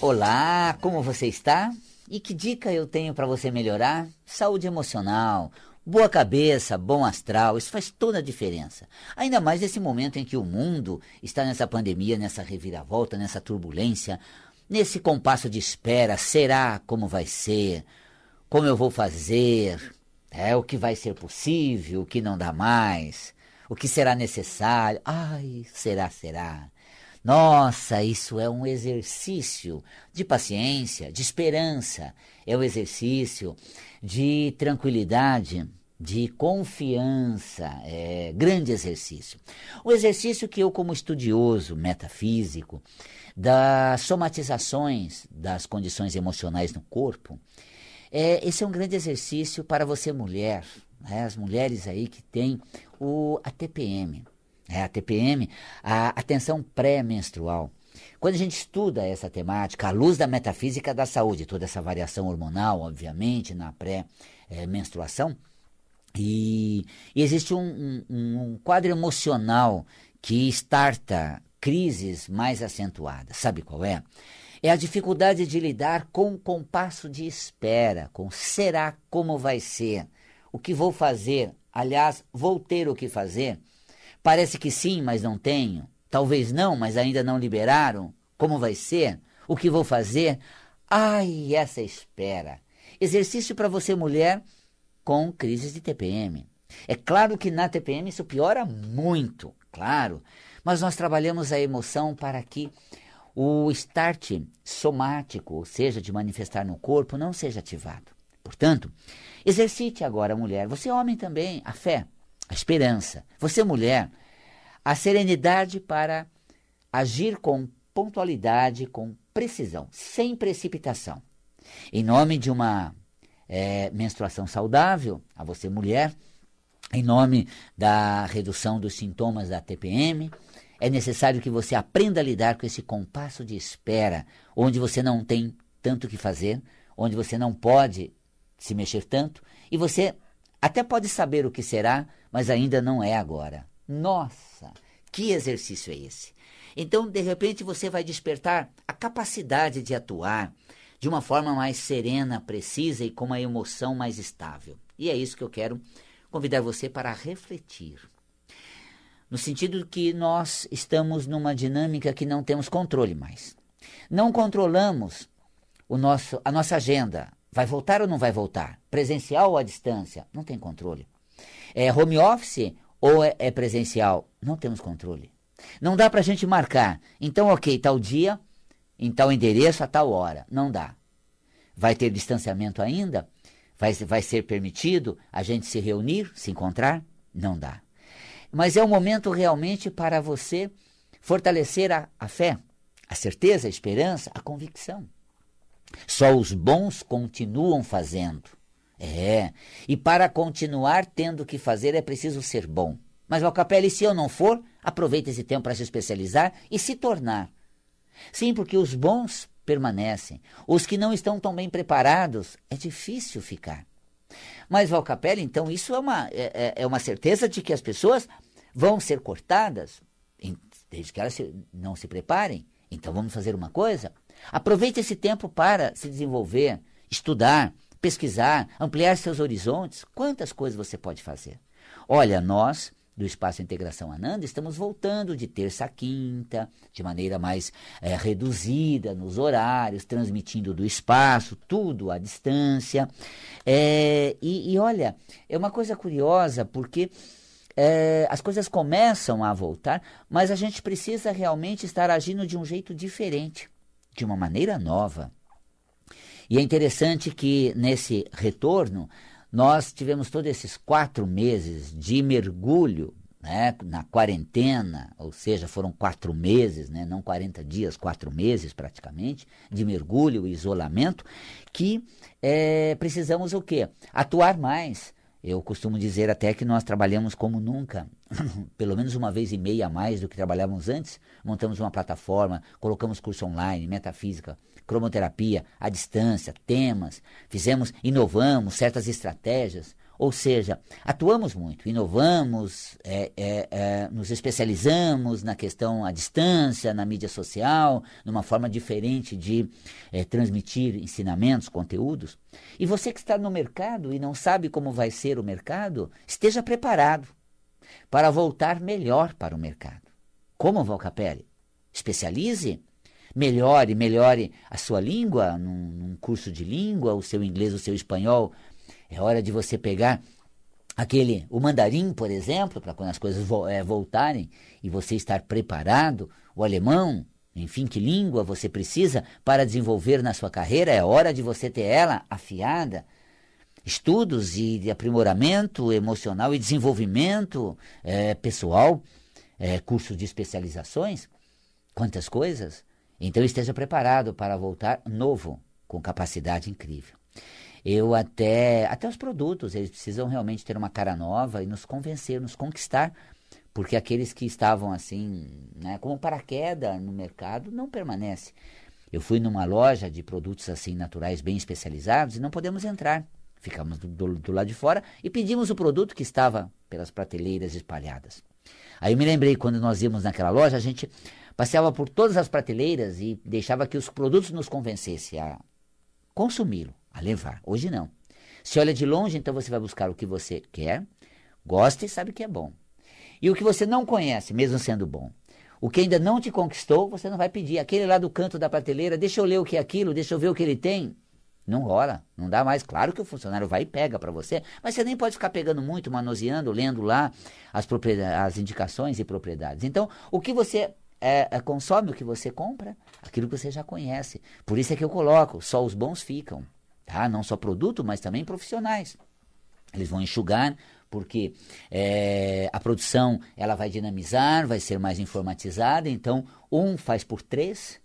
Olá, como você está? E que dica eu tenho para você melhorar? Saúde emocional, boa cabeça, bom astral, isso faz toda a diferença. Ainda mais nesse momento em que o mundo está nessa pandemia, nessa reviravolta, nessa turbulência, nesse compasso de espera. Será como vai ser? Como eu vou fazer? É o que vai ser possível, o que não dá mais, o que será necessário. Ai, será, será. Nossa, isso é um exercício de paciência, de esperança, é um exercício de tranquilidade, de confiança, é grande exercício. O exercício que eu, como estudioso metafísico das somatizações das condições emocionais no corpo, é, esse é um grande exercício para você mulher, né, as mulheres aí que têm o, a TPM, é, a TPM, a atenção pré-menstrual. Quando a gente estuda essa temática, à luz da metafísica da saúde, toda essa variação hormonal, obviamente, na pré-menstruação, e, e, existe um, um, um quadro emocional que starta crises mais acentuadas. Sabe qual é? É a dificuldade de lidar com o compasso de espera, com será como vai ser, o que vou fazer, aliás, vou ter o que fazer. Parece que sim, mas não tenho. Talvez não, mas ainda não liberaram. Como vai ser? O que vou fazer? Ai, essa espera. Exercício para você, mulher, com crises de TPM. É claro que na TPM isso piora muito, claro, mas nós trabalhamos a emoção para que o start somático, ou seja, de manifestar no corpo, não seja ativado. Portanto, exercite agora, mulher, você homem também, a fé, a esperança. Você, mulher, a serenidade para agir com pontualidade, com precisão, sem precipitação. Em nome de uma é, menstruação saudável, a você, mulher, em nome da redução dos sintomas da TPM, é necessário que você aprenda a lidar com esse compasso de espera, onde você não tem tanto que fazer, onde você não pode se mexer tanto, e você até pode saber o que será, mas ainda não é agora. Nossa, que exercício é esse? Então, de repente, você vai despertar a capacidade de atuar de uma forma mais serena, precisa e com uma emoção mais estável. E é isso que eu quero convidar você para refletir. No sentido que nós estamos numa dinâmica que não temos controle mais. Não controlamos o nosso, a nossa agenda. Vai voltar ou não vai voltar? Presencial ou à distância? Não tem controle. É home office ou é, é presencial? Não temos controle. Não dá para a gente marcar. Então, ok, tal dia, em tal endereço, a tal hora. Não dá. Vai ter distanciamento ainda? Vai, vai ser permitido a gente se reunir, se encontrar? Não dá. Mas é o momento realmente para você fortalecer a, a fé, a certeza, a esperança, a convicção. Só os bons continuam fazendo. É, e para continuar tendo que fazer é preciso ser bom. Mas, Valcapelli, se eu não for, aproveite esse tempo para se especializar e se tornar. Sim, porque os bons permanecem. Os que não estão tão bem preparados, é difícil ficar. Mas, Valcapelli, então, isso é uma, é, é, é uma certeza de que as pessoas vão ser cortadas, desde que elas se, não se preparem. Então, vamos fazer uma coisa? Aproveite esse tempo para se desenvolver, estudar, pesquisar, ampliar seus horizontes. Quantas coisas você pode fazer? Olha, nós do Espaço Integração Ananda, estamos voltando de terça a quinta, de maneira mais é, reduzida nos horários, transmitindo do espaço, tudo à distância. É, e, e, olha, é uma coisa curiosa, porque é, as coisas começam a voltar, mas a gente precisa realmente estar agindo de um jeito diferente, de uma maneira nova. E é interessante que nesse retorno nós tivemos todos esses quatro meses de mergulho né, na quarentena, ou seja, foram quatro meses, né, não 40 dias, quatro meses praticamente, de mergulho e isolamento, que é, precisamos o quê? Atuar mais. Eu costumo dizer até que nós trabalhamos como nunca, pelo menos uma vez e meia a mais do que trabalhávamos antes. Montamos uma plataforma, colocamos curso online, metafísica, cromoterapia, à distância, temas, fizemos, inovamos certas estratégias. Ou seja, atuamos muito, inovamos, é, é, é, nos especializamos na questão à distância, na mídia social, numa forma diferente de é, transmitir ensinamentos, conteúdos. E você que está no mercado e não sabe como vai ser o mercado, esteja preparado para voltar melhor para o mercado. Como, Valcapelli? Especialize, melhore, melhore a sua língua num, num curso de língua, o seu inglês, o seu espanhol é hora de você pegar aquele, o mandarim, por exemplo, para quando as coisas vo é, voltarem e você estar preparado, o alemão, enfim, que língua você precisa para desenvolver na sua carreira, é hora de você ter ela afiada. Estudos e de aprimoramento emocional e desenvolvimento é, pessoal, é, cursos de especializações, quantas coisas. Então esteja preparado para voltar novo, com capacidade incrível eu até até os produtos eles precisam realmente ter uma cara nova e nos convencer, nos conquistar, porque aqueles que estavam assim, né, como paraquedas no mercado não permanece. Eu fui numa loja de produtos assim naturais bem especializados e não podemos entrar. Ficamos do, do, do lado de fora e pedimos o produto que estava pelas prateleiras espalhadas. Aí eu me lembrei quando nós íamos naquela loja, a gente passeava por todas as prateleiras e deixava que os produtos nos convencessem a consumi-lo a levar. Hoje não. Se olha de longe, então você vai buscar o que você quer, gosta e sabe que é bom. E o que você não conhece, mesmo sendo bom. O que ainda não te conquistou, você não vai pedir. Aquele lá do canto da prateleira, deixa eu ler o que é aquilo, deixa eu ver o que ele tem. Não rola, não dá mais. Claro que o funcionário vai e pega para você, mas você nem pode ficar pegando muito, manuseando, lendo lá as, as indicações e propriedades. Então, o que você é, é, consome, o que você compra, aquilo que você já conhece. Por isso é que eu coloco, só os bons ficam tá? não só produto, mas também profissionais. Eles vão enxugar, porque é, a produção ela vai dinamizar, vai ser mais informatizada, então um faz por três.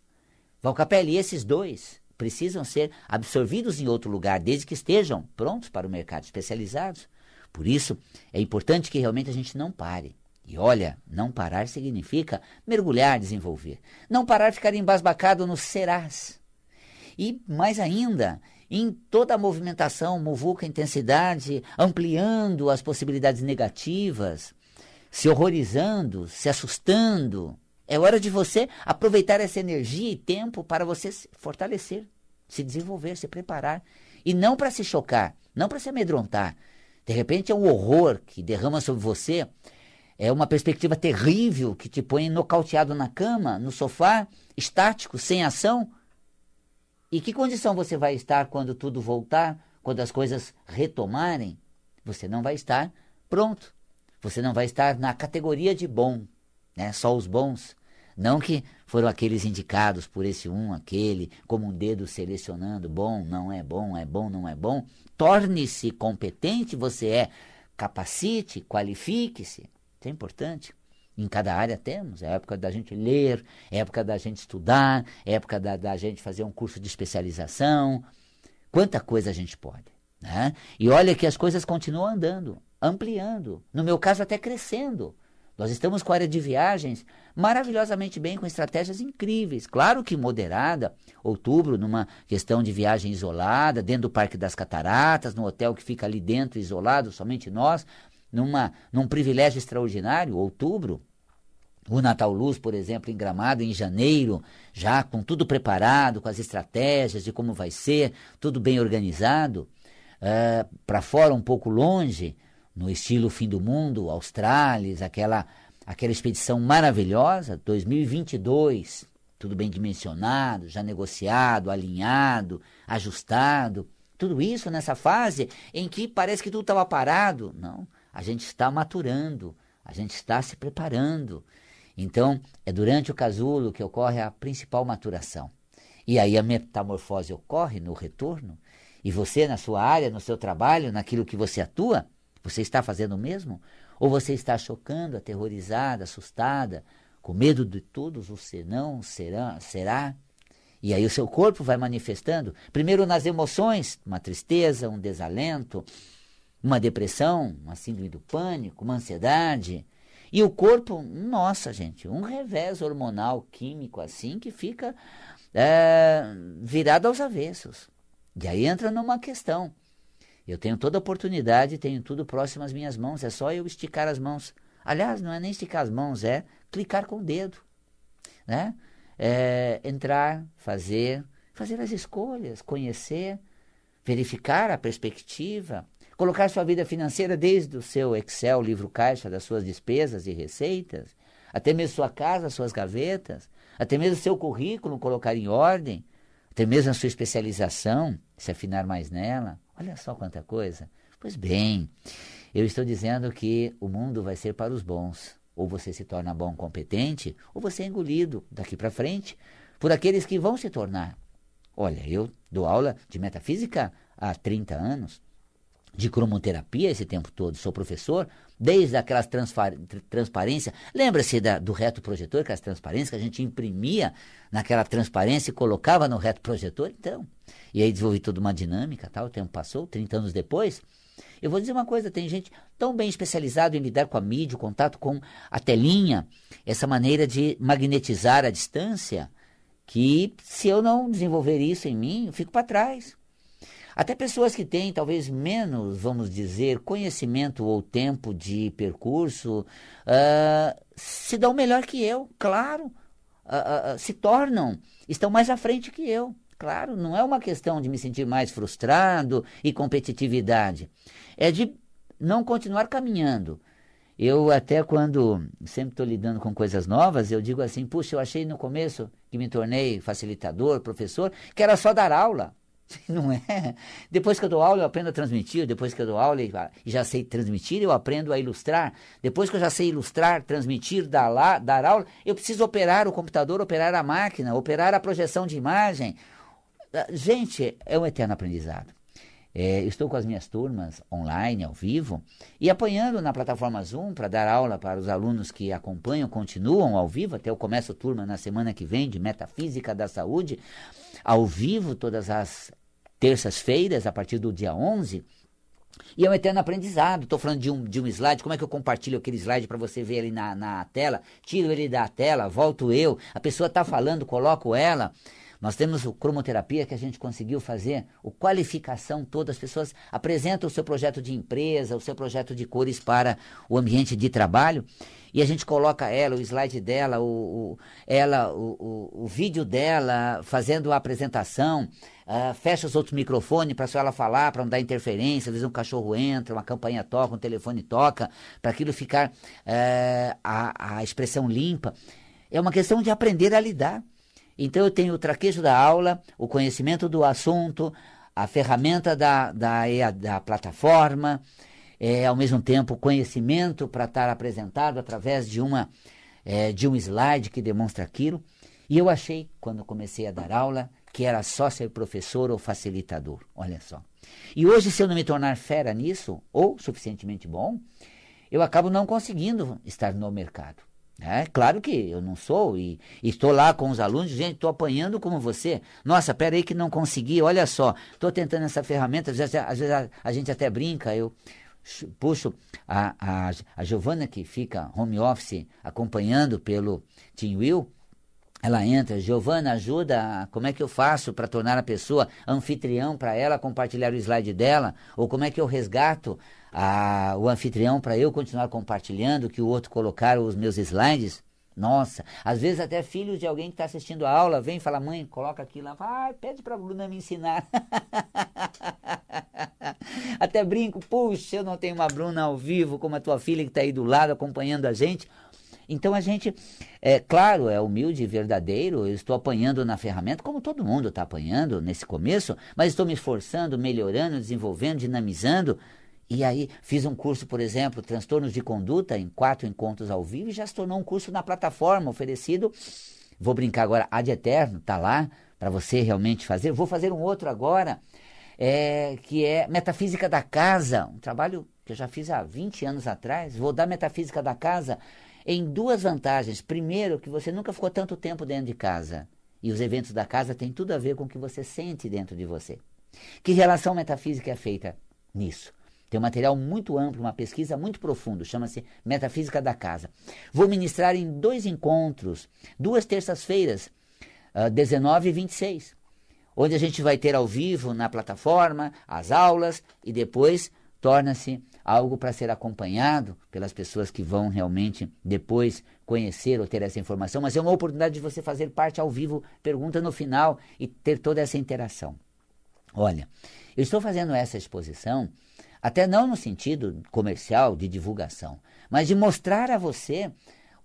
Valcapelli, esses dois precisam ser absorvidos em outro lugar, desde que estejam prontos para o mercado, especializados. Por isso, é importante que realmente a gente não pare. E olha, não parar significa mergulhar, desenvolver. Não parar, ficar embasbacado no serás. E mais ainda, em toda a movimentação, muvuca, intensidade, ampliando as possibilidades negativas, se horrorizando, se assustando. É hora de você aproveitar essa energia e tempo para você se fortalecer, se desenvolver, se preparar. E não para se chocar, não para se amedrontar. De repente é um horror que derrama sobre você, é uma perspectiva terrível que te põe nocauteado na cama, no sofá, estático, sem ação. E que condição você vai estar quando tudo voltar, quando as coisas retomarem? Você não vai estar pronto. Você não vai estar na categoria de bom, né? Só os bons. Não que foram aqueles indicados por esse um, aquele, como um dedo selecionando bom, não é bom, é bom, não é bom. Torne-se competente, você é. Capacite, qualifique-se. É importante. Em cada área temos. É época da gente ler, é época da gente estudar, é época da, da gente fazer um curso de especialização. Quanta coisa a gente pode. Né? E olha que as coisas continuam andando, ampliando. No meu caso, até crescendo. Nós estamos com a área de viagens maravilhosamente bem, com estratégias incríveis. Claro que moderada, outubro, numa questão de viagem isolada, dentro do Parque das Cataratas, no hotel que fica ali dentro, isolado, somente nós numa, num privilégio extraordinário, outubro, o Natal Luz, por exemplo, em Gramado, em janeiro, já com tudo preparado, com as estratégias de como vai ser, tudo bem organizado. Uh, eh, Para fora, um pouco longe, no estilo fim do mundo, Australis, aquela, aquela expedição maravilhosa, 2022, tudo bem dimensionado, já negociado, alinhado, ajustado. Tudo isso nessa fase em que parece que tudo estava parado. Não, a gente está maturando, a gente está se preparando. Então, é durante o casulo que ocorre a principal maturação. E aí a metamorfose ocorre no retorno. E você, na sua área, no seu trabalho, naquilo que você atua, você está fazendo o mesmo? Ou você está chocando, aterrorizada, assustada, com medo de todos o senão, será, será? E aí o seu corpo vai manifestando, primeiro nas emoções, uma tristeza, um desalento, uma depressão, uma síndrome do pânico, uma ansiedade. E o corpo, nossa, gente, um revés hormonal, químico assim, que fica é, virado aos avessos. E aí entra numa questão. Eu tenho toda a oportunidade, tenho tudo próximo às minhas mãos, é só eu esticar as mãos. Aliás, não é nem esticar as mãos, é clicar com o dedo. Né? É entrar, fazer, fazer as escolhas, conhecer, verificar a perspectiva, colocar sua vida financeira desde o seu Excel, livro caixa, das suas despesas e receitas, até mesmo sua casa, suas gavetas, até mesmo seu currículo colocar em ordem, até mesmo a sua especialização, se afinar mais nela. Olha só quanta coisa. Pois bem, eu estou dizendo que o mundo vai ser para os bons. Ou você se torna bom, competente, ou você é engolido daqui para frente por aqueles que vão se tornar. Olha, eu dou aula de metafísica há 30 anos, de cromoterapia esse tempo todo, sou professor, desde aquelas transparência. Lembra-se do reto projetor, aquelas transparências que a gente imprimia naquela transparência e colocava no reto projetor? Então, e aí desenvolvi toda uma dinâmica, tal, o tempo passou, 30 anos depois. Eu vou dizer uma coisa, tem gente tão bem especializada em lidar com a mídia, o contato com a telinha, essa maneira de magnetizar a distância, que se eu não desenvolver isso em mim, eu fico para trás. Até pessoas que têm talvez menos, vamos dizer, conhecimento ou tempo de percurso, uh, se dão melhor que eu, claro. Uh, uh, se tornam, estão mais à frente que eu. Claro, não é uma questão de me sentir mais frustrado e competitividade. É de não continuar caminhando. Eu até quando sempre estou lidando com coisas novas, eu digo assim, puxa, eu achei no começo que me tornei facilitador, professor, que era só dar aula. Não é? Depois que eu dou aula, eu aprendo a transmitir. Depois que eu dou aula e já sei transmitir, eu aprendo a ilustrar. Depois que eu já sei ilustrar, transmitir, dar, lá, dar aula, eu preciso operar o computador, operar a máquina, operar a projeção de imagem. Ah, gente, é um eterno aprendizado. É, estou com as minhas turmas online, ao vivo, e apanhando na plataforma Zoom para dar aula para os alunos que acompanham, continuam ao vivo, até eu começo turma na semana que vem de Metafísica da Saúde, ao vivo todas as terças-feiras, a partir do dia 11. E é um eterno aprendizado. Estou falando de um, de um slide. Como é que eu compartilho aquele slide para você ver ele na, na tela? Tiro ele da tela, volto eu. A pessoa está falando, coloco ela. Nós temos o cromoterapia que a gente conseguiu fazer, o qualificação toda, as pessoas apresentam o seu projeto de empresa, o seu projeto de cores para o ambiente de trabalho, e a gente coloca ela, o slide dela, o, o ela, o, o, o, vídeo dela, fazendo a apresentação, uh, fecha os outros microfones para só ela falar, para não dar interferência, às vezes um cachorro entra, uma campanha toca, um telefone toca, para aquilo ficar uh, a, a expressão limpa. É uma questão de aprender a lidar. Então eu tenho o traquejo da aula, o conhecimento do assunto, a ferramenta da, da, da plataforma, é, ao mesmo tempo conhecimento para estar apresentado através de, uma, é, de um slide que demonstra aquilo. E eu achei, quando comecei a dar aula, que era só ser professor ou facilitador. Olha só. E hoje, se eu não me tornar fera nisso, ou suficientemente bom, eu acabo não conseguindo estar no mercado. É claro que eu não sou e, estou lá com os alunos, gente, estou apanhando como você. Nossa, pera aí que não consegui, olha só, estou tentando essa ferramenta, às vezes, às vezes a, a, gente até brinca, eu puxo a, a, a Giovana que fica home office acompanhando pelo Team Will, ela entra, Giovana, ajuda, como é que eu faço para tornar a pessoa anfitrião para ela compartilhar o slide dela? Ou como é que eu resgato a, o anfitrião para eu continuar compartilhando, que o outro colocar os meus slides. Nossa, às vezes até filhos de alguém que está assistindo a aula vem e fala, mãe, coloca aqui lá, vai, pede para a Bruna me ensinar. até brinco, puxa, eu não tenho uma Bruna ao vivo como a tua filha que está aí do lado acompanhando a gente. Então a gente, é claro, é humilde e verdadeiro, eu estou apanhando na ferramenta, como todo mundo está apanhando nesse começo, mas estou me esforçando, melhorando, desenvolvendo, dinamizando, e aí fiz um curso, por exemplo, Transtornos de Conduta, em quatro encontros ao vivo, e já se tornou um curso na plataforma oferecido. Vou brincar agora, ad eterno, tá lá, para você realmente fazer. Vou fazer um outro agora, é, que é Metafísica da Casa, um trabalho que eu já fiz há 20 anos atrás. Vou dar Metafísica da Casa em duas vantagens. Primeiro, que você nunca ficou tanto tempo dentro de casa. E os eventos da casa têm tudo a ver com o que você sente dentro de você. Que relação metafísica é feita nisso? Tem um material muito amplo, uma pesquisa muito profunda, chama-se Metafísica da Casa. Vou ministrar em dois encontros, duas terças-feiras, uh, 19 e 26. onde a gente vai ter ao vivo na plataforma as aulas e depois torna-se algo para ser acompanhado pelas pessoas que vão realmente depois conhecer ou ter essa informação, mas é uma oportunidade de você fazer parte ao vivo, pergunta no final e ter toda essa interação. Olha, eu estou fazendo essa exposição até não no sentido comercial de divulgação, mas de mostrar a você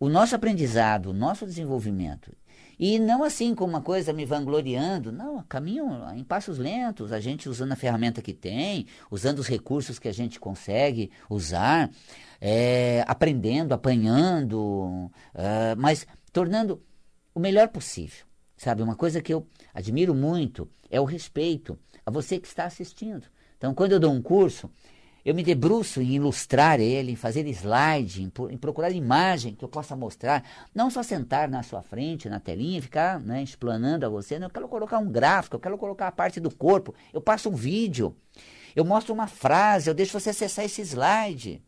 o nosso aprendizado, o nosso desenvolvimento. E não assim como uma coisa me vangloriando, não, caminho em passos lentos, a gente usando a ferramenta que tem, usando os recursos que a gente consegue usar, é, aprendendo, apanhando, uh, mas tornando o melhor possível. Sabe, uma coisa que eu admiro muito é o respeito a você que está assistindo. Então, quando eu dou um curso, eu me debruço em ilustrar ele, em fazer slide, em, em, procurar imagem que eu possa mostrar. Não só sentar na sua frente, na telinha, e ficar né, explanando a você. Não, eu quero colocar um gráfico, eu quero colocar a parte do corpo. Eu passo um vídeo, eu mostro uma frase, eu deixo você acessar esse slide.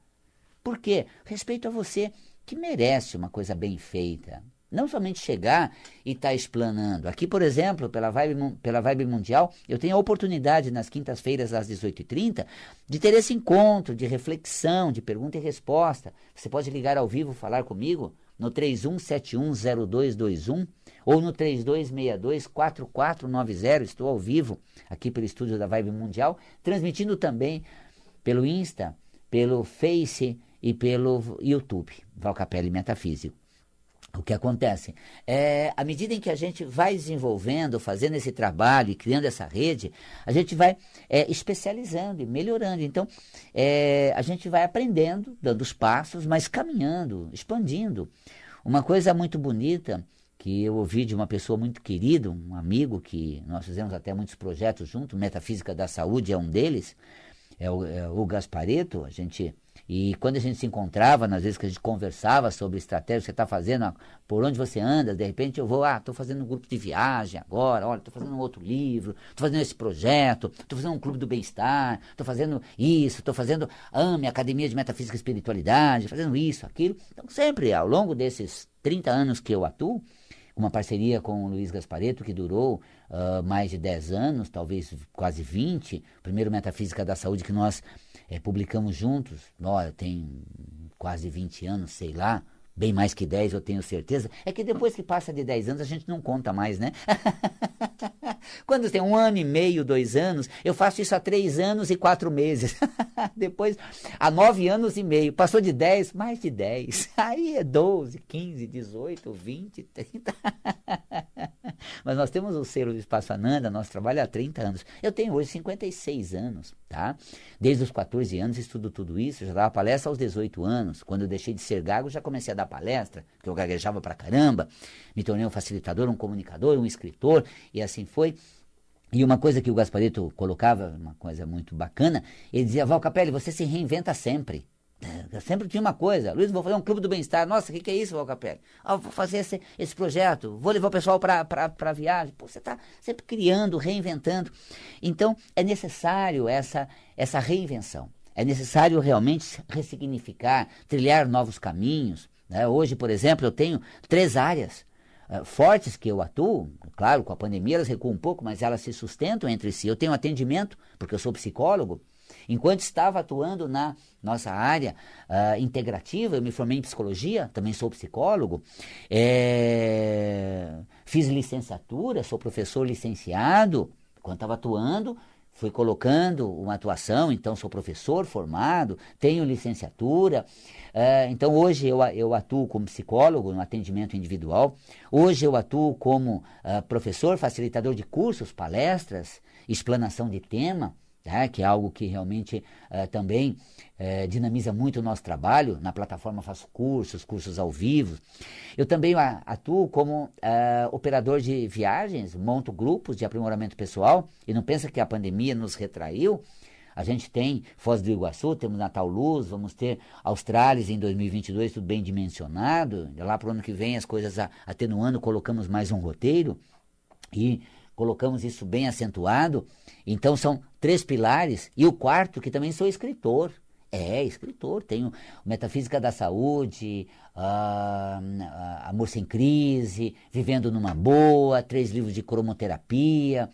Por quê? Respeito a você que merece uma coisa bem feita. Não somente chegar e estar tá explanando. Aqui, por exemplo, pela Vibe, pela Vibe Mundial, eu tenho a oportunidade nas quintas-feiras às 18h30 de ter esse encontro de reflexão, de pergunta e resposta. Você pode ligar ao vivo, falar comigo no 31710221 ou no 32624490. Estou ao vivo aqui pelo estúdio da Vibe Mundial, transmitindo também pelo Insta, pelo Face e pelo YouTube, Valcapelli Metafísico. O que acontece? É, à medida em que a gente vai desenvolvendo, fazendo esse trabalho e criando essa rede, a gente vai é, especializando e melhorando. Então, é, a gente vai aprendendo, dando os passos, mas caminhando, expandindo. Uma coisa muito bonita que eu ouvi de uma pessoa muito querida, um amigo que nós fizemos até muitos projetos juntos, Metafísica da Saúde é um deles, é o, é o Gaspareto, a gente e quando a gente se encontrava, nas vezes que a gente conversava sobre estratégia que você está fazendo, por onde você anda, de repente eu vou, ah, estou fazendo um grupo de viagem agora, olha, estou fazendo um outro livro, estou fazendo esse projeto, estou fazendo um clube do bem-estar, estou fazendo isso, estou fazendo AME, Academia de Metafísica e Espiritualidade, fazendo isso, aquilo. Então, sempre, ao longo desses 30 anos que eu atuo, uma parceria com o Luiz Gaspareto, que durou uh, mais de 10 anos, talvez quase 20, primeiro Metafísica da Saúde que nós é, publicamos juntos, olha, tem quase 20 anos, sei lá, bem mais que 10, eu tenho certeza. É que depois que passa de 10 anos, a gente não conta mais, né? Quando tem um ano e meio, dois anos, eu faço isso há três anos e quatro meses. depois, há nove anos e meio. Passou de 10, mais de 10. Aí é 12, 15, 18, 20, 30. Mas nós temos o selo Ananda, nosso trabalho há 30 anos. Eu tenho hoje 56 anos, tá? Desde os 14 anos estudo tudo isso, já dava palestra aos 18 anos. Quando eu deixei de ser gago, já comecei a dar palestra, porque eu gaguejava pra caramba. Me tornei um facilitador, um comunicador, um escritor, e assim foi. E uma coisa que o Gasparito colocava, uma coisa muito bacana, ele dizia, Val Capelli, você se reinventa sempre. Sempre tinha uma coisa, Luiz, vou fazer um clube do bem-estar. Nossa, o que, que, é isso, Valcapelli? Ah, vou fazer esse, esse projeto, vou levar o pessoal para viagem. Pô, você está sempre criando, reinventando. Então, é necessário essa, essa reinvenção. É necessário realmente ressignificar, trilhar novos caminhos. Né? Hoje, por exemplo, eu tenho três áreas uh, fortes que eu atuo. Claro, com a pandemia elas recuam um pouco, mas elas se sustentam entre si. Eu tenho atendimento, porque eu sou psicólogo. Enquanto estava atuando na nossa área uh, integrativa, eu me formei em psicologia, também sou psicólogo, é, fiz licenciatura, sou professor licenciado. Quando estava atuando, fui colocando uma atuação, então sou professor formado, tenho licenciatura. Uh, então hoje eu, eu atuo como psicólogo no atendimento individual. Hoje eu atuo como uh, professor, facilitador de cursos, palestras, explanação de tema né, que é algo que realmente uh, também uh, dinamiza muito o nosso trabalho. Na plataforma faço cursos, cursos ao vivo. Eu também atuo como uh, operador de viagens, monto grupos de aprimoramento pessoal. E não pensa que a pandemia nos retraiu. A gente tem Foz do Iguaçu, temos Natal Luz, vamos ter Australis em 2022, tudo bem dimensionado. Lá para o ano que vem as coisas atenuando, colocamos mais um roteiro. E colocamos isso bem acentuado. Então são três pilares. E o quarto, que também sou escritor. É, escritor. Tenho Metafísica da Saúde, uh, Amor Sem Crise, Vivendo numa Boa, três livros de cromoterapia.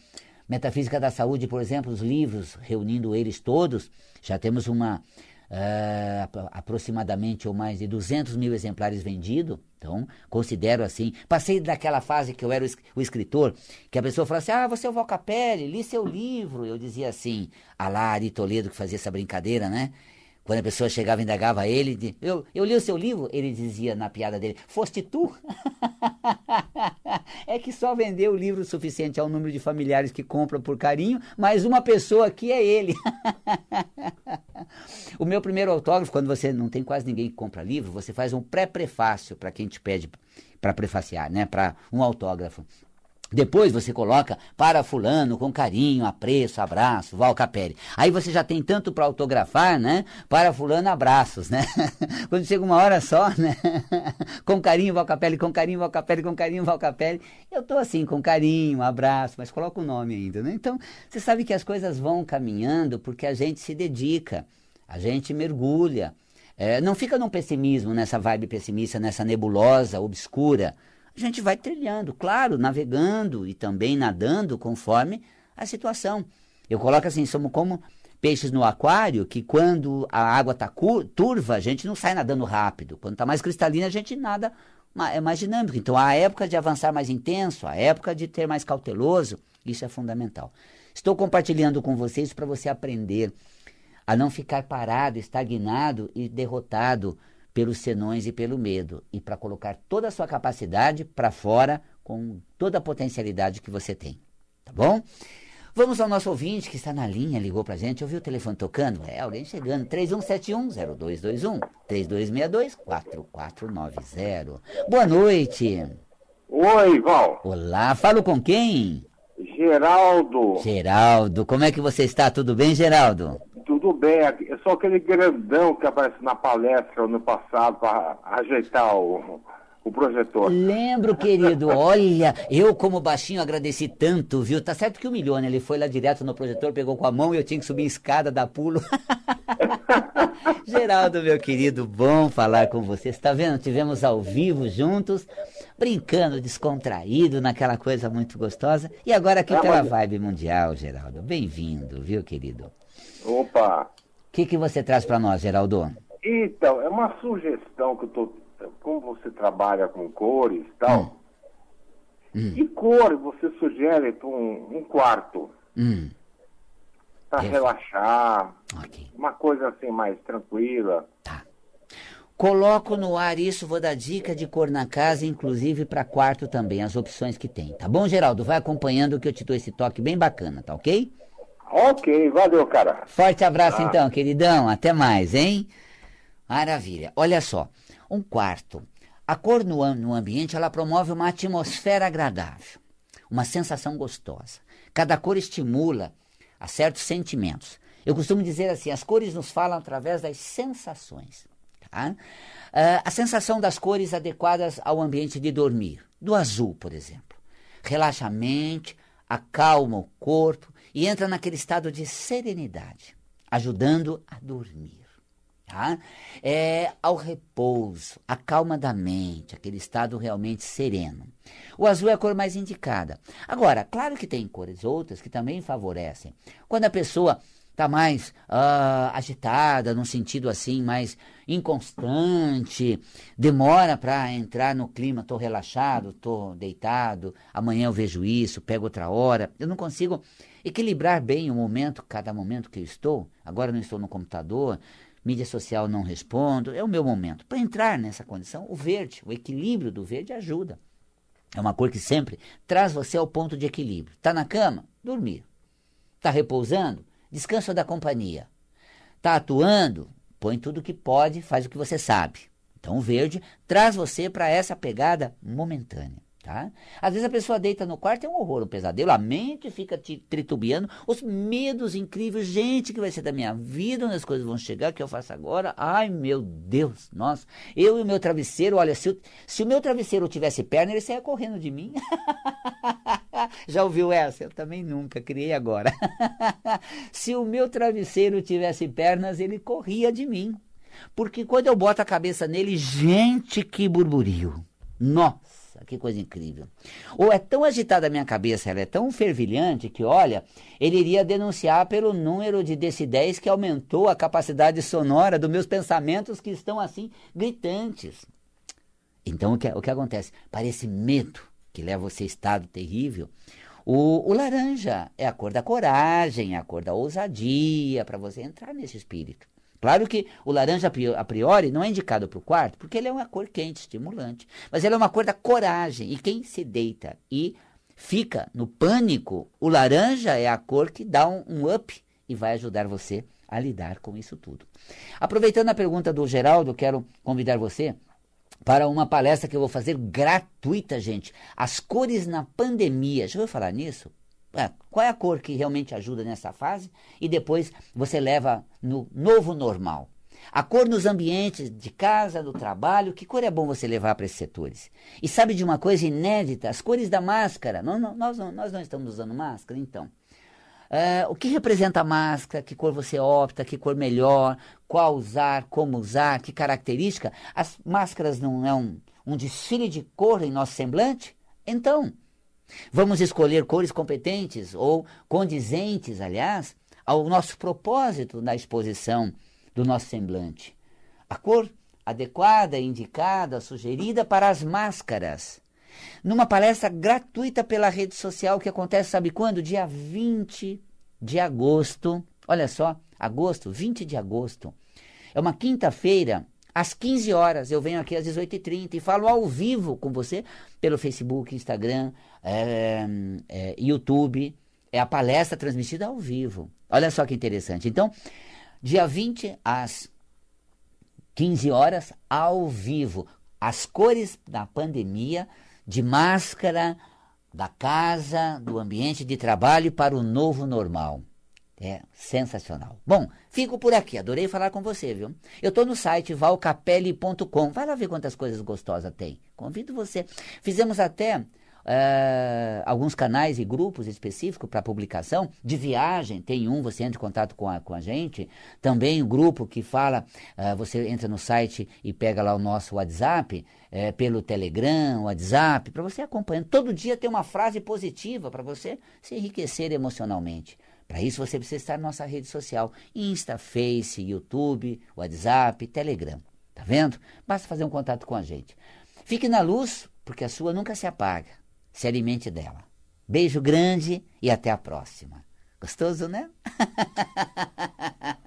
Metafísica da Saúde, por exemplo, os livros, reunindo eles todos, já temos uma uh, aproximadamente ou mais de 200 mil exemplares vendidos. Então, considero assim. Passei daquela fase que eu era o escritor, que a pessoa falava assim: Ah, você é o Valcapelli, li seu livro. Eu dizia assim, a lá Ari Toledo que fazia essa brincadeira, né? Quando a pessoa chegava e indagava ele, eu, eu li o seu livro, ele dizia na piada dele, foste tu? é que só vendeu o livro suficiente ao número de familiares que compram por carinho, mas uma pessoa aqui é ele. o meu primeiro autógrafo, quando você não tem quase ninguém que compra livro, você faz um pré-prefácio para quem te pede para prefaciar, né, para um autógrafo. Depois você coloca para fulano com carinho, apreço, abraço, Val Capelli. Aí você já tem tanto para autografar, né? Para fulano, abraços, né? Quando chega uma hora só, né? com carinho, Val Capelli, com carinho, Val Capelli, com carinho, Val Capelli. Eu tô assim, com carinho, abraço, mas coloca o nome ainda, né? Então, você sabe que as coisas vão caminhando porque a gente se dedica, a gente mergulha. É, não fica num pessimismo, nessa vibe pessimista, nessa nebulosa, obscura a gente vai trilhando, claro, navegando e também nadando conforme a situação. Eu coloco assim, somos como peixes no aquário, que quando a água está turva, a gente não sai nadando rápido. Quando está mais cristalina, a gente nada, é mais dinâmico. Então, a época de avançar mais intenso, a época de ter mais cauteloso, isso é fundamental. Estou compartilhando com vocês para você aprender a não ficar parado, estagnado e derrotado pelos senões e pelo medo, e para colocar toda a sua capacidade para fora com toda a potencialidade que você tem. Tá bom? Vamos ao nosso ouvinte que está na linha, ligou para a gente, ouviu o telefone tocando? É, alguém chegando. 3171-0221, 3262-4490. Boa noite. Oi, Val. Olá, falo com quem? Geraldo. Geraldo, como é que você está? Tudo bem, Geraldo? Tudo bem. É só aquele grandão que aparece na palestra ano passado para ajeitar o, o projetor. Lembro, querido. Olha, eu como baixinho agradeci tanto, viu? Tá certo que humilhou, né? Ele foi lá direto no projetor, pegou com a mão e eu tinha que subir a escada, dar pulo. Geraldo, meu querido, bom falar com você. Está vendo? Tivemos ao vivo juntos, brincando, descontraído, naquela coisa muito gostosa. E agora aqui é, pela mas... Vibe Mundial, Geraldo. Bem-vindo, viu, querido? Opa! O que, que você traz para nós, Geraldo? Então, é uma sugestão que eu tô. Como você trabalha com cores e tal. Hum. Hum. Que cor você sugere para um, um, quarto? Hum. Para relaxar. Okay. Uma coisa assim mais tranquila. Tá. Coloco no ar isso, vou dar dica de cor na casa, inclusive para quarto também, as opções que tem. Tá bom, Geraldo? Vai acompanhando que eu te dou esse toque bem bacana, tá ok? Ok, valeu, cara. Forte abraço ah. então, queridão. Até mais, hein? Maravilha. Olha só, um quarto. A cor no, no ambiente ela promove uma atmosfera agradável, uma sensação gostosa. Cada cor estimula a certos sentimentos. Eu costumo dizer assim: as cores nos falam através das sensações. Tá? Uh, a sensação das cores adequadas ao ambiente de dormir. Do azul, por exemplo. Relaxa a mente, acalma o corpo e entra naquele estado de serenidade, ajudando a dormir. Tá? É ao repouso, a calma da mente, aquele estado realmente sereno. O azul é a cor mais indicada. Agora, claro que tem cores outras que também favorecem. Quando a pessoa está mais uh, agitada, num sentido assim, mais inconstante, demora para entrar no clima, estou relaxado, estou deitado, amanhã eu vejo isso, pego outra hora, eu não consigo equilibrar bem o momento, cada momento que eu estou, agora não estou no computador, mídia social não respondo, é o meu momento. Para entrar nessa condição, o verde, o equilíbrio do verde ajuda. É uma cor que sempre traz você ao ponto de equilíbrio. Está na cama? Dormir. Está repousando? Descansa da companhia. Está atuando? Põe tudo que pode, faz o que você sabe. Então o verde traz você para essa pegada momentânea. Tá? Às vezes a pessoa deita no quarto, é um horror, um pesadelo, a mente fica tritubiando, os medos incríveis, gente, que vai ser da minha vida, onde as coisas vão chegar, o que eu faço agora? Ai, meu Deus, nossa, eu e o meu travesseiro, olha, se, se o meu travesseiro tivesse perna, ele saia correndo de mim. Já ouviu essa? Eu também nunca, criei agora. se o meu travesseiro tivesse pernas, ele corria de mim. Porque quando eu boto a cabeça nele, gente, que burburinho. Nossa! Que coisa incrível. Ou é tão agitada a minha cabeça, ela é tão fervilhante que, olha, ele iria denunciar pelo número de decibéis que aumentou a capacidade sonora dos meus pensamentos que estão assim gritantes. Então o que, o que acontece? Para esse medo que leva você a estado terrível, o, o, laranja é a cor da coragem, é a cor da ousadia, para você entrar nesse espírito. Claro que o laranja a priori não é indicado para o quarto, porque ele é uma cor quente, estimulante. Mas ele é uma cor da coragem. E quem se deita e fica no pânico, o laranja é a cor que dá um, um up e vai ajudar você a lidar com isso tudo. Aproveitando a pergunta do Geraldo, quero convidar você para uma palestra que eu vou fazer gratuita, gente. As cores na pandemia. Já ouviu falar nisso? É, qual é a cor que realmente ajuda nessa fase? E depois você leva no novo normal. A cor nos ambientes de casa, do trabalho, que cor é bom você levar para esses setores? E sabe de uma coisa inédita? As cores da máscara. Nós, nós, nós não estamos usando máscara, então. É, o que representa a máscara? Que cor você opta? Que cor melhor? Qual usar? Como usar? Que característica? As máscaras não é um, um desfile de cor em nosso semblante? Então, vamos escolher cores competentes ou condizentes, aliás, ao nosso propósito na exposição do nosso semblante. A cor adequada, indicada, sugerida para as máscaras numa palestra gratuita pela rede social que acontece, sabe quando? Dia 20 de agosto. Olha só, agosto, 20 de agosto. É uma quinta-feira, às 15 horas. Eu venho aqui às 18h30 e falo ao vivo com você pelo Facebook, Instagram, é, é, YouTube. É a palestra transmitida ao vivo. Olha só que interessante. Então, dia 20 às 15 horas, ao vivo. As cores da pandemia de máscara da casa, do ambiente de trabalho para o novo normal. É sensacional. Bom, fico por aqui. Adorei falar com você, viu? Eu estou no site valcapelli.com. Vai lá ver quantas coisas gostosas tem. Convido você. Fizemos até uh, alguns canais e grupos específicos para publicação de viagem. Tem um, você entra em contato com a, com a gente. Também o um grupo que fala, uh, você entra no site e pega lá o nosso WhatsApp, uh, pelo Telegram, WhatsApp, para você acompanhando. Todo dia tem uma frase positiva para você se enriquecer emocionalmente. Para isso você precisa estar na nossa rede social, Insta, Face, YouTube, WhatsApp, Telegram. Tá vendo? Basta fazer um contato com a gente. Fique na luz, porque a sua nunca se apaga se alimente dela. Beijo grande e até a próxima. Gostoso, né?